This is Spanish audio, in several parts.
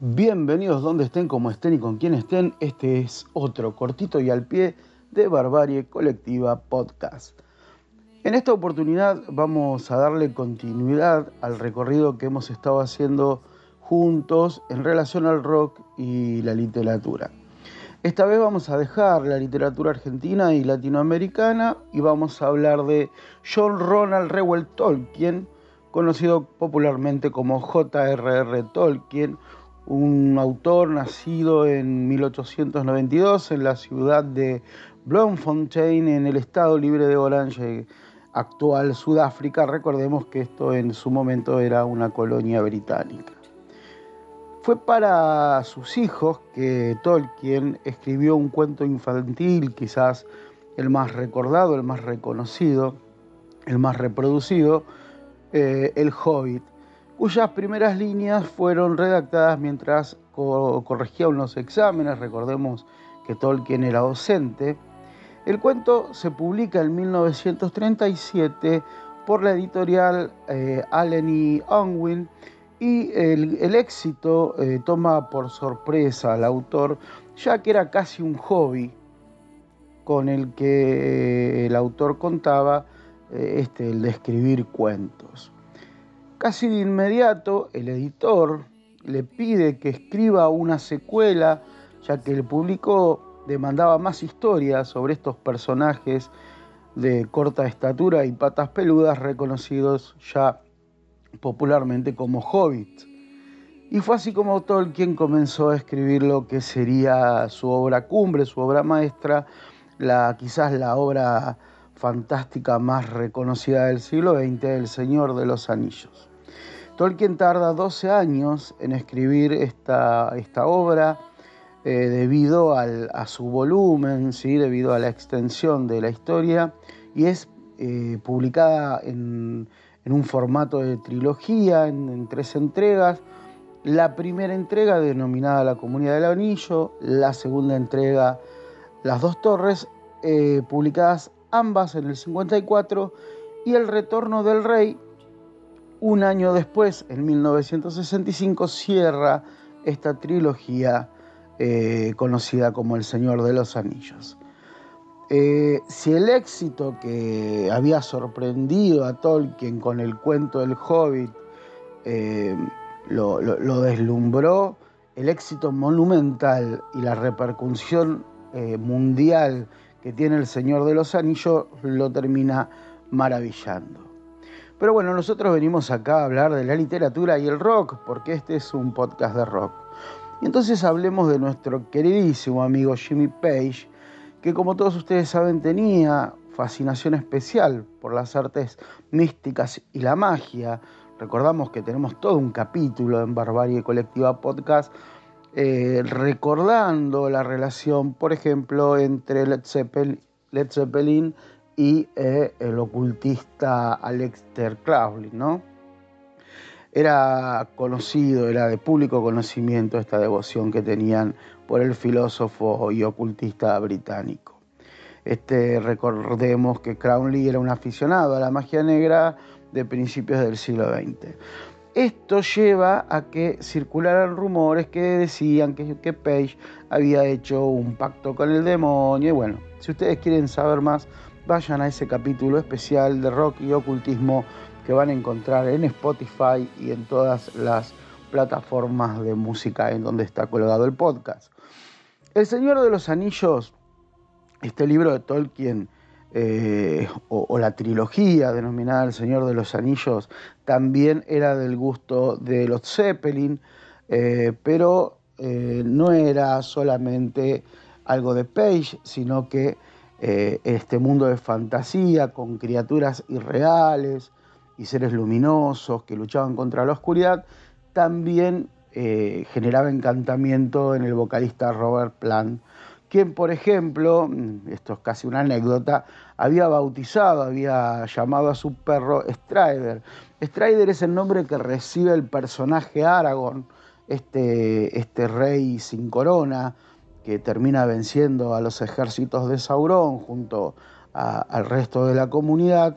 Bienvenidos donde estén, como estén y con quien estén. Este es otro cortito y al pie de Barbarie Colectiva Podcast. En esta oportunidad vamos a darle continuidad al recorrido que hemos estado haciendo juntos en relación al rock y la literatura. Esta vez vamos a dejar la literatura argentina y latinoamericana y vamos a hablar de John Ronald Reuel Tolkien, conocido popularmente como J.R.R. Tolkien, un autor nacido en 1892 en la ciudad de Bloemfontein, en el estado libre de Orange, actual Sudáfrica. Recordemos que esto en su momento era una colonia británica. Fue para sus hijos que Tolkien escribió un cuento infantil, quizás el más recordado, el más reconocido, el más reproducido, eh, El Hobbit cuyas primeras líneas fueron redactadas mientras corregía unos exámenes, recordemos que Tolkien era docente. El cuento se publica en 1937 por la editorial eh, Allen y Unwin y el, éxito eh, toma por sorpresa al autor, ya que era casi un hobby con el que el autor contaba, eh, este, el de escribir cuentos. Casi de inmediato el editor le pide que escriba una secuela, ya que el público demandaba más historias sobre estos personajes de corta estatura y patas peludas reconocidos ya popularmente como hobbits. Y fue así como Tolkien comenzó a escribir lo que sería su obra cumbre, su obra maestra, la, quizás la obra fantástica más reconocida del siglo XX, El Señor de los Anillos. Tolkien tarda 12 años en escribir esta, esta obra eh, debido a su volumen, ¿sí? debido a la extensión de la historia y es eh, publicada en, un formato de trilogía, en, tres entregas. La primera entrega denominada La Comunidad del Anillo, la segunda entrega Las Dos Torres, eh, publicadas ambas en el 54, y El Retorno del Rey, un año después, en 1965, cierra esta trilogía eh, conocida como El Señor de los Anillos. Eh, si el éxito que había sorprendido a Tolkien con el cuento del Hobbit eh, lo, lo, deslumbró, el éxito monumental y la repercusión mundial que tiene el Señor de los Anillos lo termina maravillando. Pero bueno, nosotros venimos acá a hablar de la literatura y el rock, porque este es un podcast de rock. Y entonces hablemos de nuestro queridísimo amigo Jimmy Page, que como todos ustedes saben tenía fascinación especial por las artes místicas y la magia. Recordamos que tenemos todo un capítulo en Barbarie Colectiva Podcast eh, recordando la relación, por ejemplo, entre Led Zeppelin y eh, el ocultista Alexter Crowley, ¿no? Era conocido, era de público conocimiento esta devoción que tenían por el filósofo y ocultista británico. Este, recordemos que Crowley era un aficionado a la magia negra de principios del siglo XX. Esto lleva a que circularan rumores que decían que, que Page había hecho un pacto con el demonio. Y bueno, si ustedes quieren saber más, vayan a ese capítulo especial de rock y ocultismo que van a encontrar en Spotify y en todas las plataformas de música en donde está colgado el podcast. El Señor de los Anillos, este libro de Tolkien, eh, o, la trilogía denominada El Señor de los Anillos, también era del gusto de los Zeppelin, eh, pero eh, no era solamente algo de Page, sino que este mundo de fantasía con criaturas irreales y seres luminosos que luchaban contra la oscuridad, también eh, generaba encantamiento en el vocalista Robert Plant, quien, por ejemplo, mm, esto es casi una anécdota, había bautizado, había llamado a su perro Strider. Strider es el nombre que recibe el personaje Aragorn, este, este rey sin corona, que termina venciendo a los ejércitos de Sauron junto al resto de la comunidad.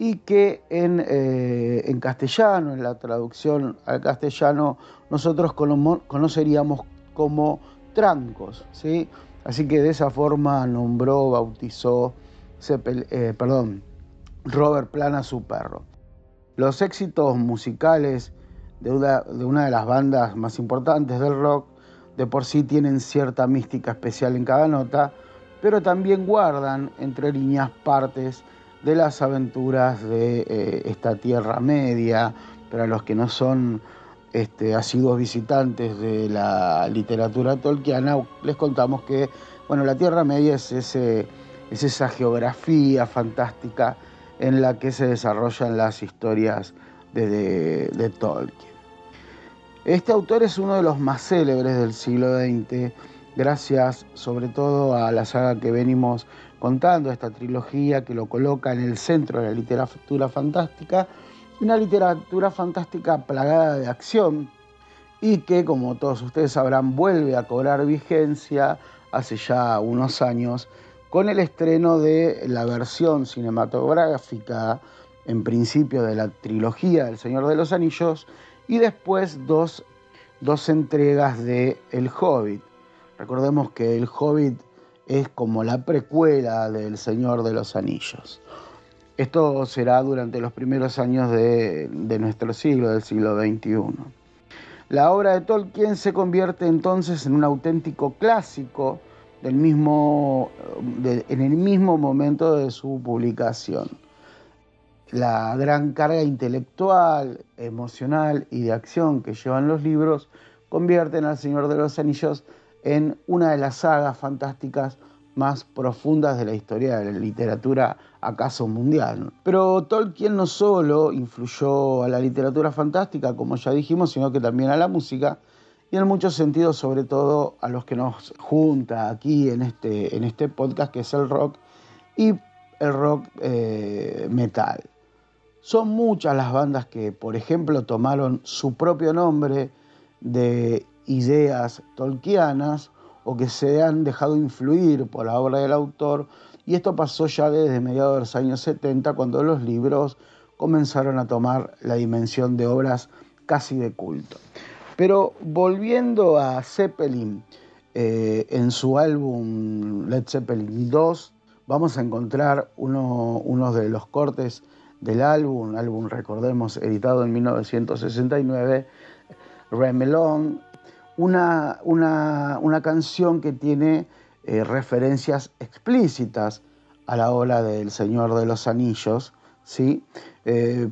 Y que en, eh, en castellano, en la traducción al castellano, nosotros conoceríamos como trancos. ¿sí? Así que de esa forma nombró, bautizó, eh, perdón, Robert Plant a su perro. Los éxitos musicales de una de las bandas más importantes del rock de por sí tienen cierta mística especial en cada nota, pero también guardan entre líneas partes de las aventuras de eh, esta Tierra Media, para los que no son este, asiduos visitantes de la literatura tolkiana, les contamos que bueno, la Tierra Media es, ese, es esa geografía fantástica en la que se desarrollan las historias de, de Tolkien. Este autor es uno de los más célebres del siglo XX, gracias sobre todo a la saga que venimos contando, esta trilogía que lo coloca en el centro de la literatura fantástica, una literatura fantástica plagada de acción y que, como todos ustedes sabrán, vuelve a cobrar vigencia hace ya unos años con el estreno de la versión cinematográfica, en principio de la trilogía del Señor de los Anillos, y después dos, dos entregas de El Hobbit. Recordemos que El Hobbit es como la precuela del Señor de los Anillos. Esto será durante los primeros años de, nuestro siglo, del siglo XXI. La obra de Tolkien se convierte entonces en un auténtico clásico del mismo, en el mismo momento de su publicación. La gran carga intelectual, emocional y de acción que llevan los libros convierten al Señor de los Anillos una de las sagas fantásticas más profundas de la historia de la literatura acaso mundial. Pero Tolkien no solo influyó a la literatura fantástica, como ya dijimos, sino que también a la música y en muchos sentidos, sobre todo a los que nos junta aquí en este, en este podcast, que es el rock y el rock eh, metal. Son muchas las bandas que, por ejemplo, tomaron su propio nombre de ideas tolkianas o que se han dejado influir por la obra del autor, y esto pasó ya desde mediados de los años 70, cuando los libros comenzaron a tomar la dimensión de obras casi de culto. Pero volviendo a Zeppelin, eh, en su álbum Led Zeppelin 2, vamos a encontrar uno, de los cortes del álbum, álbum recordemos editado en 1969, Remelon, una, una, canción que tiene eh, referencias explícitas a la obra del Señor de los Anillos, ¿sí? Eh,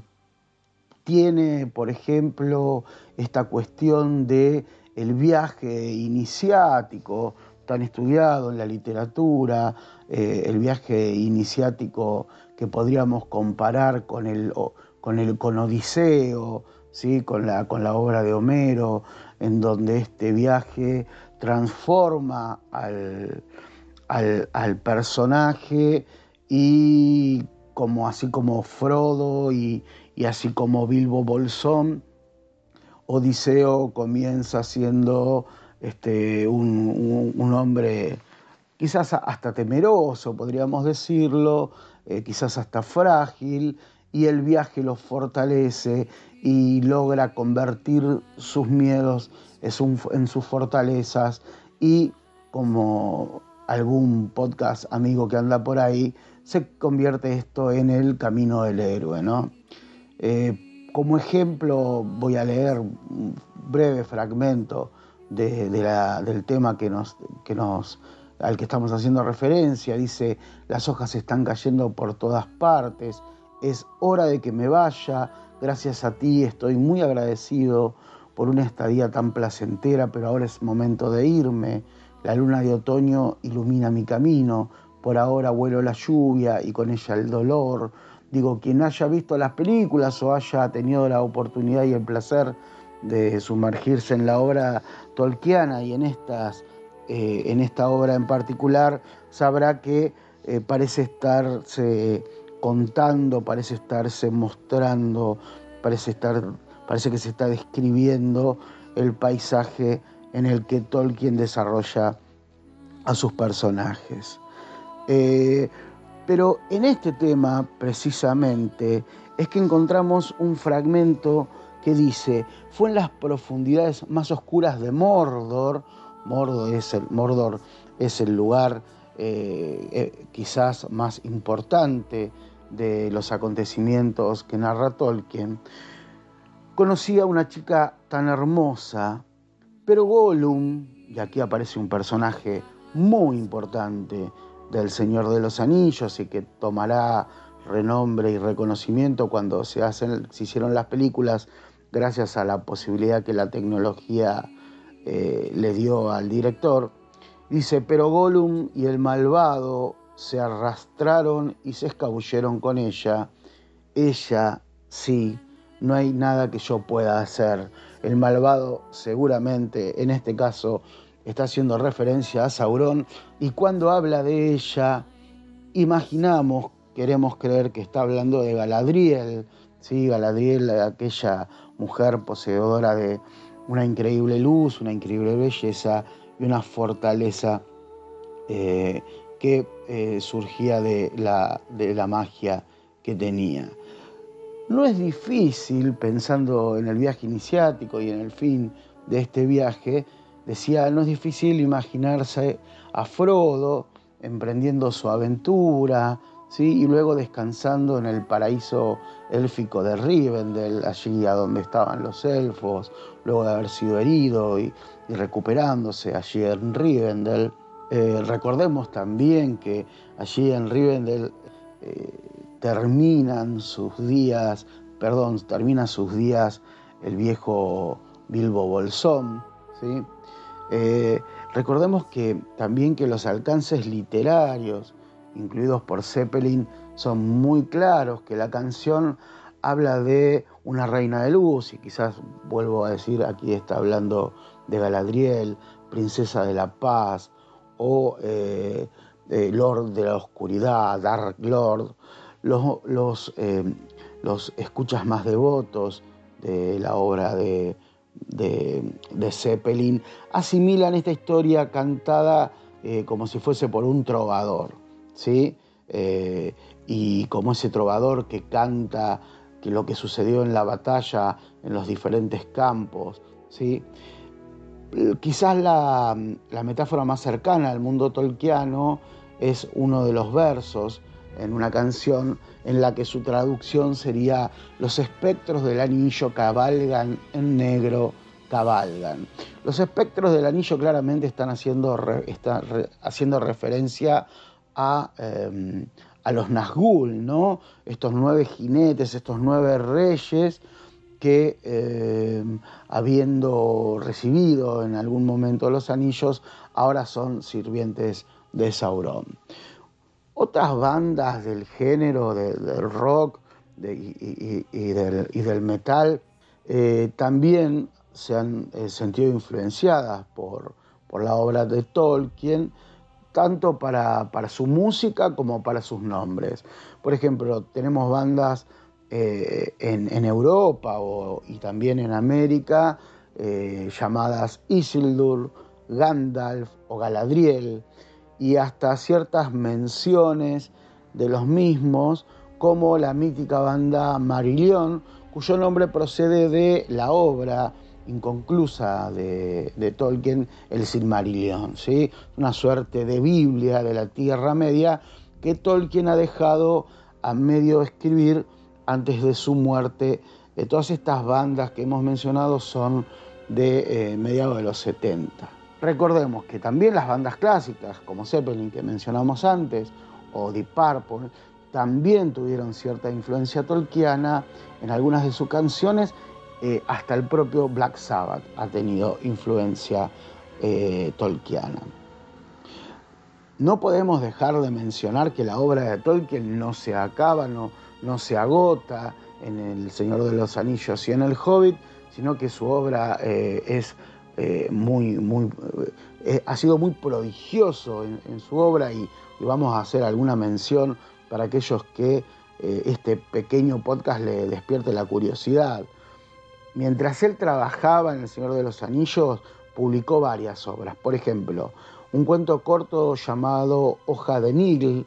tiene, por ejemplo, esta cuestión de el viaje iniciático, tan estudiado en la literatura, eh, el viaje iniciático que podríamos comparar con el, con el con Odiseo, ¿sí? con, la, con la obra de Homero, en donde este viaje transforma al, personaje y como así como Frodo y, así como Bilbo Bolsón, Odiseo comienza siendo este, un, hombre quizás hasta temeroso, podríamos decirlo, eh, quizás hasta frágil, y el viaje lo fortalece y logra convertir sus miedos en sus fortalezas y como algún podcast amigo que anda por ahí, se convierte esto en el camino del héroe. ¿no? Eh, como ejemplo voy a leer un breve fragmento del tema que nos, que nos, al que estamos haciendo referencia. Dice, las hojas están cayendo por todas partes, es hora de que me vaya, gracias a ti estoy muy agradecido por una estadía tan placentera, pero ahora es momento de irme. La luna de otoño ilumina mi camino, por ahora vuelo la lluvia y con ella el dolor. Digo, quien haya visto las películas o haya tenido la oportunidad y el placer de sumergirse en la obra tolkiana y en, estas, eh, en esta obra en particular, sabrá que eh, parece estarse contando, parece estarse mostrando, parece, estar, parece que se está describiendo el paisaje en el que Tolkien desarrolla a sus personajes. Eh, Pero en este tema, precisamente, es que encontramos un fragmento que dice, fue en las profundidades más oscuras de Mordor, Mordor es el, Mordor es el lugar eh, eh, quizás más importante de los acontecimientos que narra Tolkien, conocí a una chica tan hermosa, pero Gollum, y aquí aparece un personaje muy importante del Señor de los Anillos y que tomará renombre y reconocimiento cuando se, hacen, se hicieron las películas gracias a la posibilidad que la tecnología eh, le dio al director. Dice, pero Gollum y el malvado se arrastraron y se escabulleron con ella. Ella, sí, no hay nada que yo pueda hacer. El malvado seguramente, en este caso, está haciendo referencia a Sauron y cuando habla de ella, imaginamos, queremos creer que está hablando de Galadriel, ¿sí? Galadriel, aquella mujer poseedora de una increíble luz, una increíble belleza y una fortaleza eh, que eh, surgía de la, de la magia que tenía. No es difícil, pensando en el viaje iniciático y en el fin de este viaje, decía, no es difícil imaginarse a Frodo emprendiendo su aventura, ¿sí? y luego descansando en el paraíso élfico de Rivendell, allí a donde estaban los elfos, luego de haber sido herido y, recuperándose allí en Rivendell. Eh, recordemos también que allí en Rivendell eh, terminan sus días, perdón, termina sus días el viejo Bilbo Bolsón, ¿sí? Eh, recordemos que también que los alcances literarios, incluidos por Zeppelin, son muy claros, que la canción habla de una reina de luz, y quizás vuelvo a decir, aquí está hablando de Galadriel, princesa de la paz, o eh, Lord de la oscuridad, Dark Lord, los, eh, los, escuchas más devotos de la obra de, de, Zeppelin asimilan esta historia cantada eh, como si fuese por un trovador, ¿sí? Eh, y como ese trovador que canta lo que sucedió en la batalla en los diferentes campos, ¿sí? Quizás la, metáfora más cercana al mundo tolkiano es uno de los versos en una canción en la que su traducción sería Los espectros del anillo cabalgan en negro, cabalgan. Los espectros del anillo claramente están haciendo, haciendo referencia a, em, a los Nazgûl, ¿no? Estos nueve jinetes, estos nueve reyes que em, habiendo recibido en algún momento los anillos, ahora son sirvientes de Sauron. Otras bandas del género del rock y, del, metal eh, también se han eh, sentido influenciadas por, la obra de Tolkien, tanto para, su música como para sus nombres. Por ejemplo, tenemos bandas eh, en, Europa y también en América llamadas Isildur, Gandalf o Galadriel, y hasta ciertas menciones de los mismos, como la mítica banda Marillion, cuyo nombre procede de la obra inconclusa de, Tolkien, el Silmarillion, ¿sí? una suerte de Biblia de la Tierra Media que Tolkien ha dejado a medio escribir antes de su muerte. Eh, todas estas bandas que hemos mencionado son de eh, mediados de los 70. Recordemos que también las bandas clásicas, como Zeppelin que mencionamos antes, o Deep Purple, también tuvieron cierta influencia tolkiana en algunas de sus canciones, eh, hasta el propio Black Sabbath ha tenido influencia eh, tolkiana. No podemos dejar de mencionar que la obra de Tolkien no se acaba, no, no se agota en El Señor de los Anillos y en El Hobbit, sino que su obra eh, es eh, muy, muy, ha sido muy prodigioso en, su obra y, vamos a hacer alguna mención para aquellos que este pequeño podcast le despierte la curiosidad. Mientras él trabajaba en El Señor de los Anillos, publicó varias obras. Por ejemplo, un cuento corto llamado Hoja de Nigel,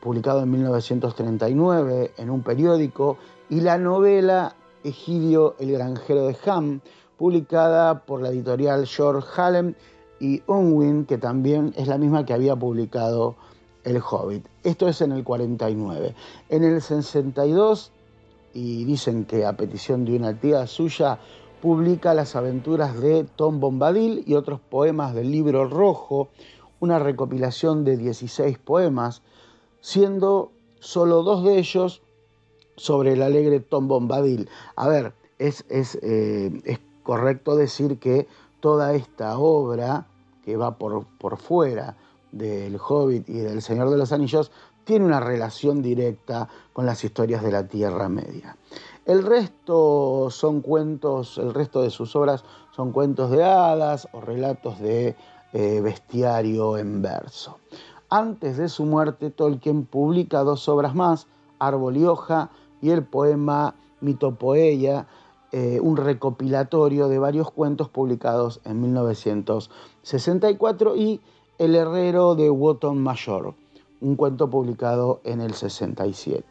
publicado en 1939 en un periódico, y la novela Egidio el granjero de Ham, publicada por la editorial George Hallam y Unwin, que también es la misma que había publicado El Hobbit. Esto es en el 49. En el 62, y dicen que a petición de una tía suya, publica las aventuras de Tom Bombadil y otros poemas del libro rojo, una recopilación de 16 poemas, siendo solo dos de ellos sobre el alegre Tom Bombadil. A ver, es, es, eh, es correcto decir que toda esta obra que va por, por fuera del Hobbit y del Señor de los Anillos tiene una relación directa con las historias de la Tierra Media. El resto son cuentos, el resto de sus obras son cuentos de hadas o relatos de eh, bestiario en verso. Antes de su muerte, Tolkien publica dos obras más, Árbol y Hoja y el poema Mitopoeia, eh, un recopilatorio de varios cuentos publicados en 1964 y El Herrero de Woton Mayor, un cuento publicado en el 67.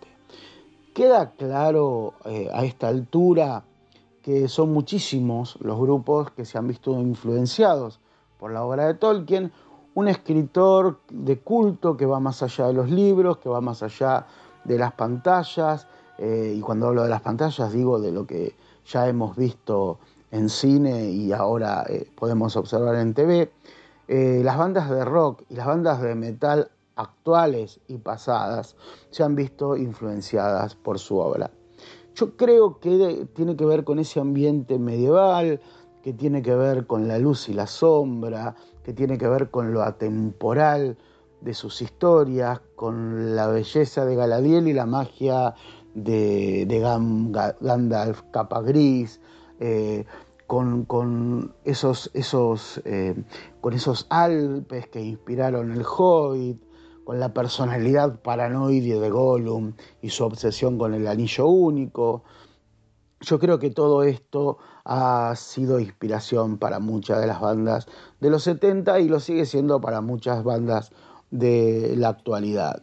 Queda claro eh, a esta altura que son muchísimos los grupos que se han visto influenciados por la obra de Tolkien, un escritor de culto que va más allá de los libros, que va más allá de las pantallas, eh, y cuando hablo de las pantallas digo de lo que ya hemos visto en cine y ahora eh, podemos observar en TV. las bandas de rock y las bandas de metal actuales y pasadas se han visto influenciadas por su obra. Yo creo que tiene que ver con ese ambiente medieval, que tiene que ver con la luz y la sombra, que tiene que ver con lo atemporal de sus historias, con la belleza de Galadiel y la magia de, Gandalf capa gris, eh, con, esos, eh, con esos Alpes que inspiraron el Hobbit, con la personalidad paranoide de Gollum y su obsesión con el anillo único. Yo creo que todo esto ha sido inspiración para muchas de las bandas de los 70 y lo sigue siendo para muchas bandas de la actualidad.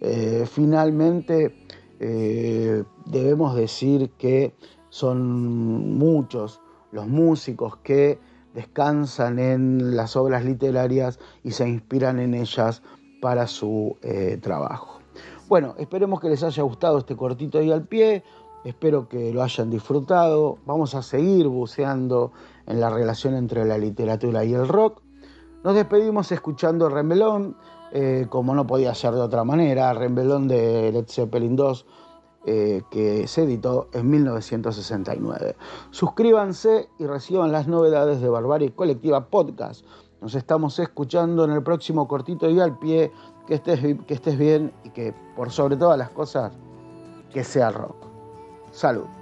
Eh, finalmente, eh, debemos decir que son muchos los músicos que descansan en las obras literarias y se inspiran en ellas para su eh, trabajo. Bueno, esperemos que les haya gustado este cortito ahí al pie, espero que lo hayan disfrutado, vamos a seguir buceando en la relación entre la literatura y el rock. Nos despedimos escuchando Rembelón, eh, como no podía ser de otra manera, Rembelón de Led Zeppelin 2, eh, que se editó en 1969. Suscríbanse y reciban las novedades de Barbarie Colectiva Podcast nos estamos escuchando en el próximo cortito y al pie. Que estés, que estés bien y que por sobre todas las cosas, que sea rock. Salud.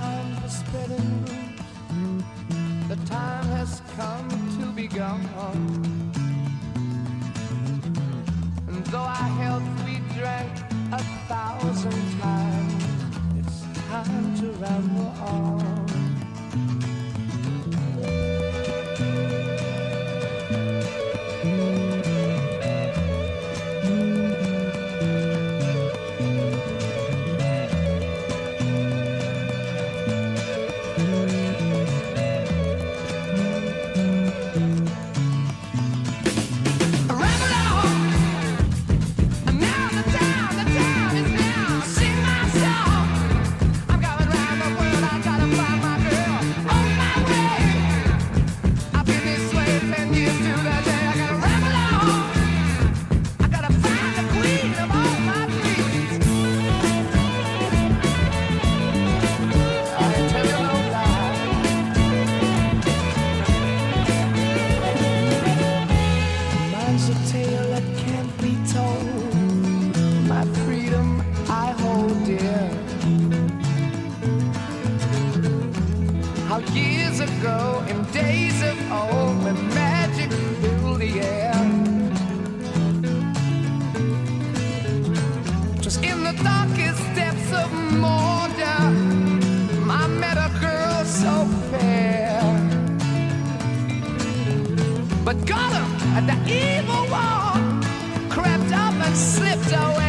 behind the spreading roofs. The time has come to be gone. And though our health we drank a thousand times, it's time to ramble on. But Gollum, the evil one, crept up and slipped.